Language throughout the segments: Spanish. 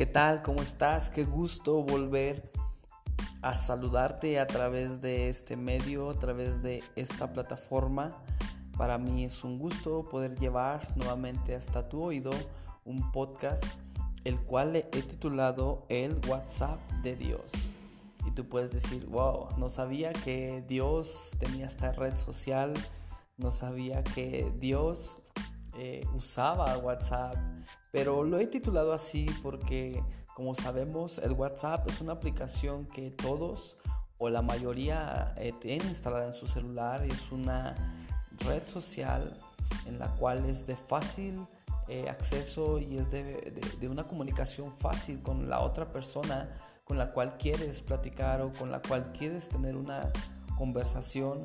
¿Qué tal? ¿Cómo estás? Qué gusto volver a saludarte a través de este medio, a través de esta plataforma. Para mí es un gusto poder llevar nuevamente hasta tu oído un podcast, el cual he titulado El WhatsApp de Dios. Y tú puedes decir, wow, no sabía que Dios tenía esta red social, no sabía que Dios eh, usaba WhatsApp, pero lo he titulado así porque, como sabemos, el WhatsApp es una aplicación que todos o la mayoría eh, tienen instalada en su celular. Es una red social en la cual es de fácil eh, acceso y es de, una comunicación fácil con la otra persona con la cual quieres platicar o con la cual quieres tener una conversación.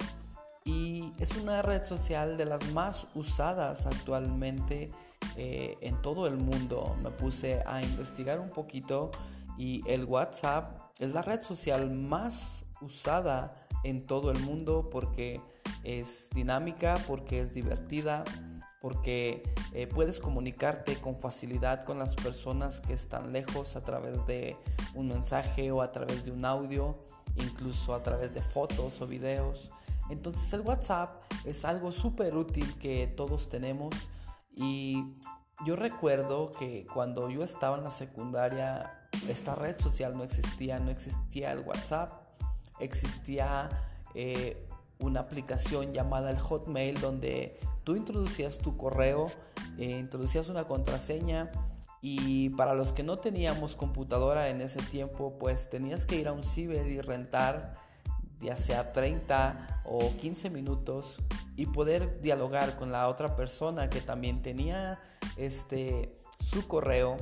Y es una red social de las más usadas actualmente eh, en todo el mundo. Me puse a investigar un poquito y el WhatsApp es la red social más usada en todo el mundo porque es dinámica, porque es divertida, porque eh, puedes comunicarte con facilidad con las personas que están lejos a través de un mensaje o a través de un audio, incluso a través de fotos o videos. Entonces el WhatsApp es algo súper útil que todos tenemos. Y yo recuerdo que cuando yo estaba en la secundaria, esta red social no existía, no existía el WhatsApp, existía eh, una aplicación llamada el Hotmail donde tú introducías tu correo, eh, introducías una contraseña y para los que no teníamos computadora en ese tiempo, pues tenías que ir a un ciber y rentar ya sea 30 o 15 minutos y poder dialogar con la otra persona que también tenía este su correo.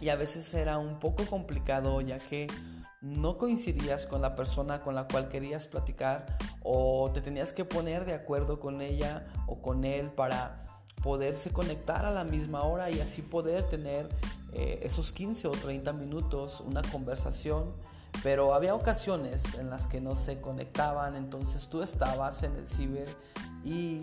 Y a veces era un poco complicado ya que no coincidías con la persona con la cual querías platicar o te tenías que poner de acuerdo con ella o con él para poderse conectar a la misma hora y así poder tener eh, esos 15 o 30 minutos una conversación pero había ocasiones en las que no se conectaban, entonces tú estabas en el ciber y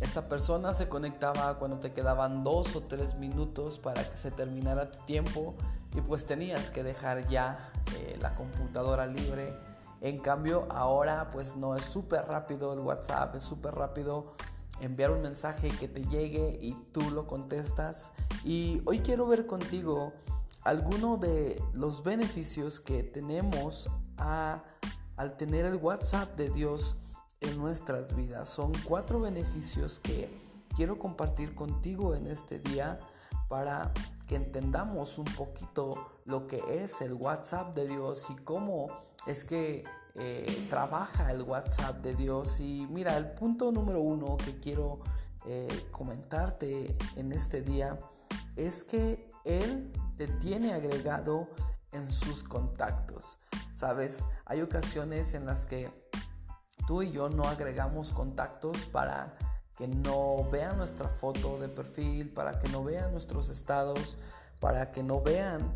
esta persona se conectaba cuando te quedaban dos o tres minutos para que se terminara tu tiempo y pues tenías que dejar ya eh, la computadora libre. En cambio ahora pues no es súper rápido el WhatsApp, es súper rápido enviar un mensaje que te llegue y tú lo contestas. Y hoy quiero ver contigo algunos de los beneficios que tenemos al tener el WhatsApp de Dios en nuestras vidas. Son cuatro beneficios que quiero compartir contigo en este día para que entendamos un poquito lo que es el WhatsApp de Dios y cómo es que eh, trabaja el WhatsApp de Dios. Y mira, el punto número uno que quiero eh, comentarte en este día es que Él te tiene agregado en sus contactos. Sabes, hay ocasiones en las que tú y yo no agregamos contactos para que no vean nuestra foto de perfil, para que no vean nuestros estados, para que no vean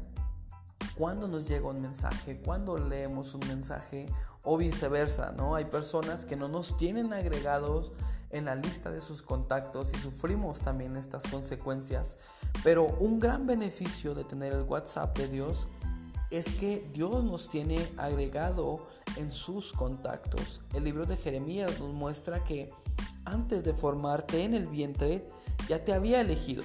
cuando nos llega un mensaje, cuando leemos un mensaje o viceversa, ¿no? Hay personas que no nos tienen agregados en la lista de sus contactos y sufrimos también estas consecuencias. Pero un gran beneficio de tener el WhatsApp de Dios es que Dios nos tiene agregado en sus contactos. El libro de Jeremías nos muestra que antes de formarte en el vientre ya te había elegido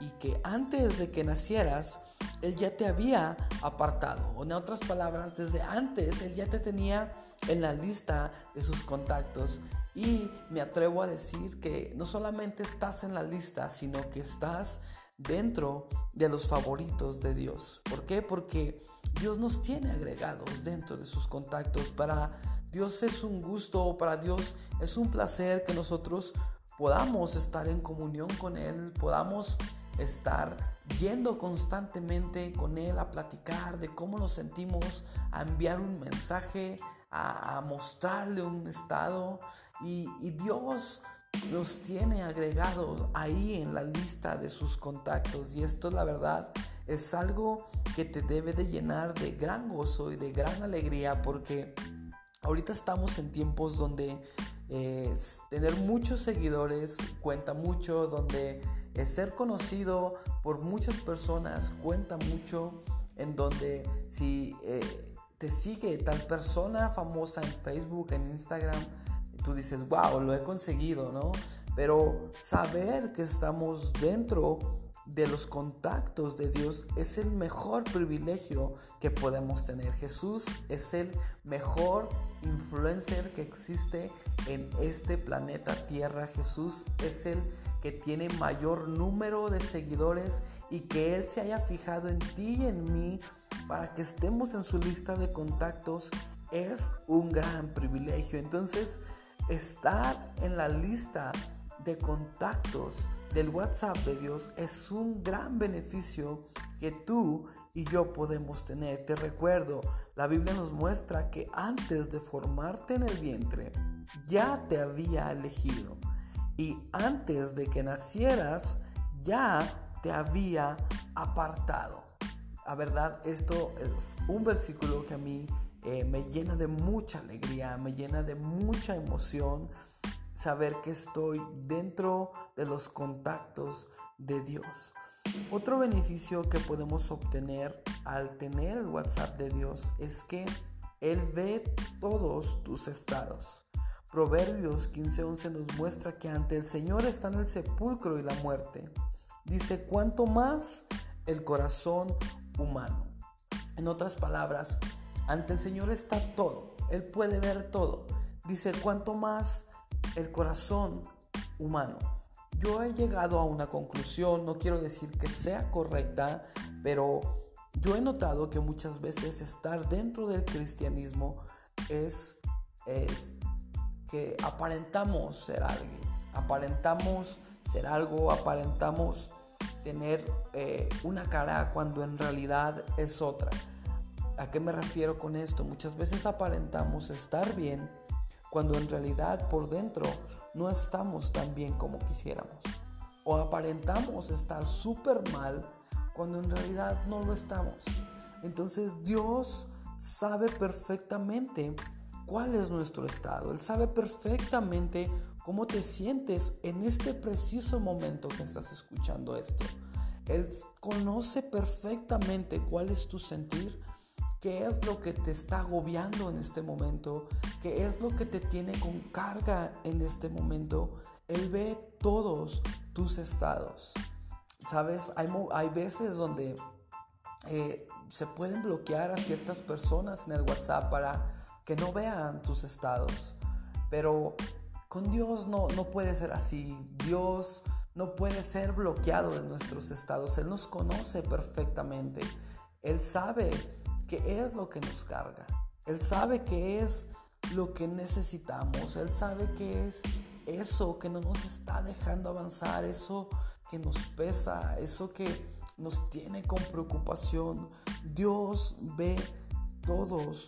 y que antes de que nacieras Él ya te había apartado. O en otras palabras, desde antes Él ya te tenía en la lista de sus contactos y me atrevo a decir que no solamente estás en la lista, sino que estás dentro de los favoritos de Dios. ¿Por qué? Porque Dios nos tiene agregados dentro de sus contactos. Para Dios es un gusto, para Dios es un placer que nosotros podamos estar en comunión con Él, podamos estar yendo constantemente con Él a platicar de cómo nos sentimos, a enviar un mensaje, a, mostrarle un estado y, Dios nos tiene agregado ahí en la lista de sus contactos. Y esto la verdad es algo que te debe de llenar de gran gozo y de gran alegría porque ahorita estamos en tiempos donde tener muchos seguidores cuenta mucho, donde ser conocido por muchas personas cuenta mucho, en donde si eh, te sigue tal persona famosa en Facebook, en Instagram, tú dices, wow, lo he conseguido, ¿no? Pero saber que estamos dentro de los contactos de Dios es el mejor privilegio que podemos tener. Jesús es el mejor influencer que existe en este planeta Tierra. Jesús es el que tiene mayor número de seguidores y que Él se haya fijado en ti y en mí para que estemos en su lista de contactos es un gran privilegio. Entonces, estar en la lista de contactos del WhatsApp de Dios es un gran beneficio que tú y yo podemos tener. Te recuerdo, la Biblia nos muestra que antes de formarte en el vientre, ya te había elegido. Y antes de que nacieras, ya te había apartado. La verdad, esto es un versículo que a mí eh, me llena de mucha alegría, me llena de mucha emoción saber que estoy dentro de los contactos de Dios. Otro beneficio que podemos obtener al tener el WhatsApp de Dios es que Él ve todos tus estados. Proverbios 15:11 nos muestra que ante el Señor están el sepulcro y la muerte. Dice, ¿cuánto más el corazón humano? En otras palabras, ante el Señor está todo. Él puede ver todo. Dice, ¿cuánto más el corazón humano. Yo he llegado a una conclusión, no quiero decir que sea correcta, pero yo he notado que muchas veces estar dentro del cristianismo es, es que aparentamos ser alguien, aparentamos ser algo, aparentamos tener eh, una cara cuando en realidad es otra. ¿A qué me refiero con esto? Muchas veces aparentamos estar bien, cuando en realidad por dentro no estamos tan bien como quisiéramos. O aparentamos estar súper mal cuando en realidad no lo estamos. Entonces Dios sabe perfectamente cuál es nuestro estado. Él sabe perfectamente cómo te sientes en este preciso momento que estás escuchando esto. Él conoce perfectamente cuál es tu sentir qué es lo que te está agobiando en este momento, qué es lo que te tiene con carga en este momento. Él ve todos tus estados. Sabes, hay, hay veces donde eh, se pueden bloquear a ciertas personas en el WhatsApp para que no vean tus estados. Pero con Dios no, no puede ser así. Dios no puede ser bloqueado de nuestros estados. Él nos conoce perfectamente. Él sabe qué es lo que nos carga. Él sabe qué es lo que necesitamos. Él sabe qué es eso que no nos está dejando avanzar, eso que nos pesa, eso que nos tiene con preocupación. Dios ve todos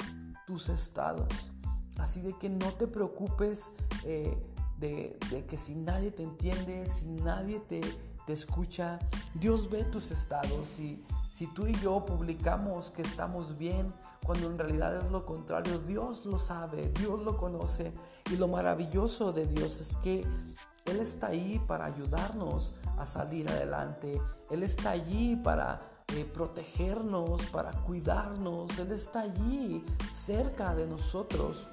tus estados. Así de que no te preocupes eh, de, que si nadie te entiende, si nadie te, te escucha, Dios ve tus estados y si tú y yo publicamos que estamos bien, cuando en realidad es lo contrario, Dios lo sabe, Dios lo conoce. Y lo maravilloso de Dios es que Él está ahí para ayudarnos a salir adelante. Él está allí para eh, protegernos, para cuidarnos. Él está allí cerca de nosotros,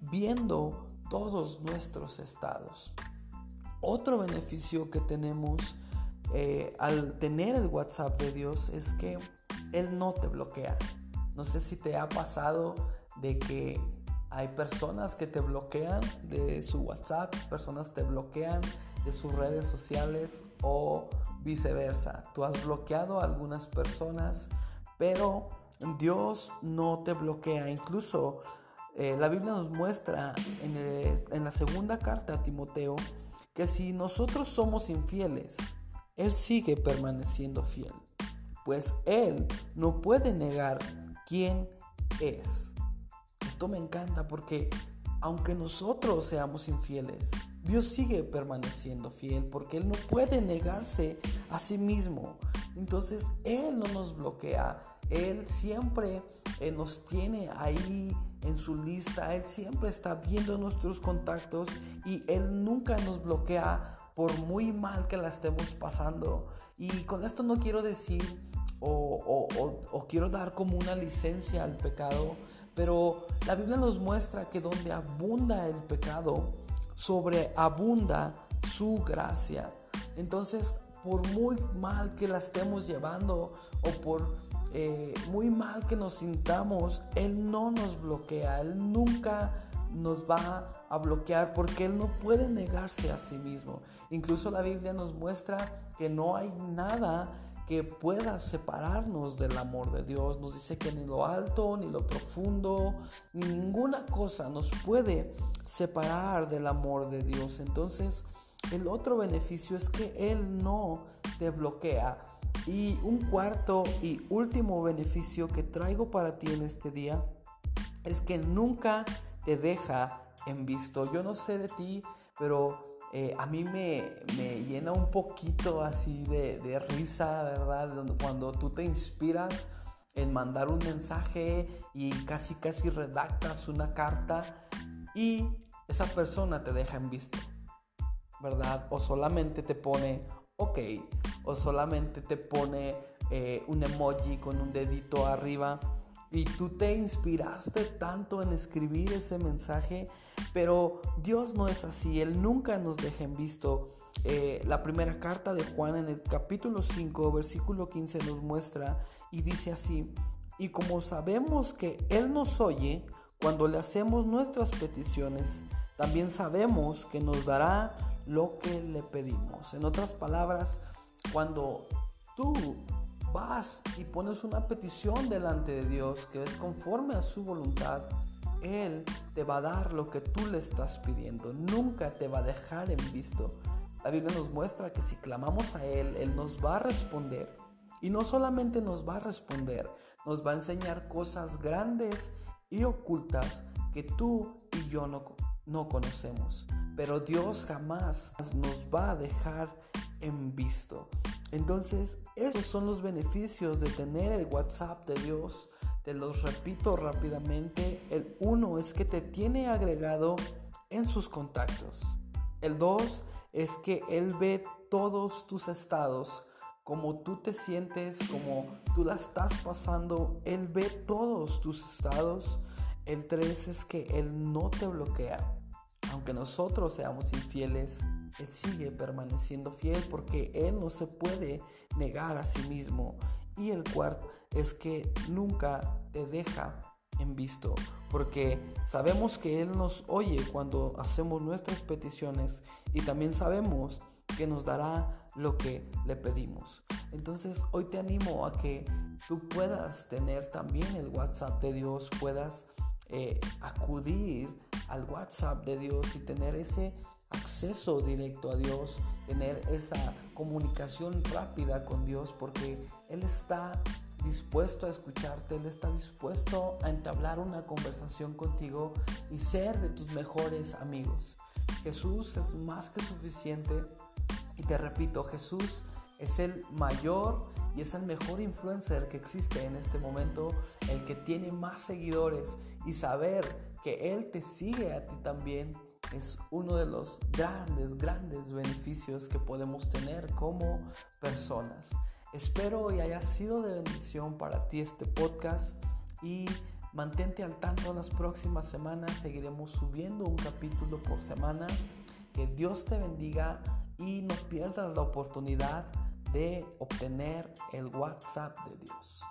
viendo todos nuestros estados. Otro beneficio que tenemos eh, al tener el WhatsApp de Dios es que Él no te bloquea. No sé si te ha pasado de que hay personas que te bloquean de su WhatsApp, personas te bloquean de sus redes sociales o viceversa. Tú has bloqueado a algunas personas, pero Dios no te bloquea. Incluso eh, la Biblia nos muestra en, en la segunda carta a Timoteo que si nosotros somos infieles, él sigue permaneciendo fiel, pues Él no puede negar quién es. Esto me encanta porque aunque nosotros seamos infieles, Dios sigue permaneciendo fiel porque Él no puede negarse a sí mismo. Entonces Él no nos bloquea, Él siempre eh, nos tiene ahí en su lista, Él siempre está viendo nuestros contactos y Él nunca nos bloquea por muy mal que la estemos pasando. Y con esto no quiero decir o, o quiero dar como una licencia al pecado, pero la Biblia nos muestra que donde abunda el pecado, sobreabunda su gracia. Entonces, por muy mal que la estemos llevando o por eh, muy mal que nos sintamos, Él no nos bloquea, Él nunca nos va a bloquear porque Él no puede negarse a sí mismo. Incluso la Biblia nos muestra que no hay nada que pueda separarnos del amor de Dios. Nos dice que ni lo alto, ni lo profundo, ni ninguna cosa nos puede separar del amor de Dios. Entonces, el otro beneficio es que Él no te bloquea. Y un cuarto y último beneficio que traigo para ti en este día es que nunca te deja en visto. Yo no sé de ti, pero eh, a mí me, llena un poquito así de, risa, ¿verdad? Cuando tú te inspiras en mandar un mensaje y casi casi redactas una carta y esa persona te deja en visto, ¿verdad? O solamente te pone ok, o solamente te pone eh, un emoji con un dedito arriba y tú te inspiraste tanto en escribir ese mensaje, pero Dios no es así, Él nunca nos deja en visto. Eh, la primera carta de Juan en el capítulo 5, versículo 15 nos muestra y dice así, y como sabemos que Él nos oye cuando le hacemos nuestras peticiones, también sabemos que nos dará lo que le pedimos. En otras palabras, cuando tú vas y pones una petición delante de Dios que es conforme a su voluntad, Él te va a dar lo que tú le estás pidiendo. Nunca te va a dejar en visto. La Biblia nos muestra que si clamamos a Él, Él nos va a responder. Y no solamente nos va a responder, nos va a enseñar cosas grandes y ocultas que tú y yo no, no conocemos. Pero Dios jamás nos va a dejar en visto. Entonces, esos son los beneficios de tener el WhatsApp de Dios. Te los repito rápidamente. El uno es que te tiene agregado en sus contactos. El dos es que Él ve todos tus estados, como tú te sientes, como tú la estás pasando. Él ve todos tus estados. El tres es que Él no te bloquea. Aunque nosotros seamos infieles, Él sigue permaneciendo fiel porque Él no se puede negar a sí mismo. Y el cuarto es que nunca te deja en visto, porque sabemos que Él nos oye cuando hacemos nuestras peticiones y también sabemos que nos dará lo que le pedimos. Entonces hoy te animo a que tú puedas tener también el WhatsApp de Dios, puedas eh, acudir al WhatsApp de Dios y tener ese acceso directo a Dios, tener esa comunicación rápida con Dios, porque Él está dispuesto a escucharte, Él está dispuesto a entablar una conversación contigo y ser de tus mejores amigos. Jesús es más que suficiente y te repito, Jesús es el mayor y es el mejor influencer que existe en este momento, el que tiene más seguidores y saber que Él te sigue a ti también es uno de los grandes, grandes beneficios que podemos tener como personas. Espero y haya sido de bendición para ti este podcast y mantente al tanto en las próximas semanas. Seguiremos subiendo un capítulo por semana. Que Dios te bendiga y no pierdas la oportunidad de obtener el WhatsApp de Dios.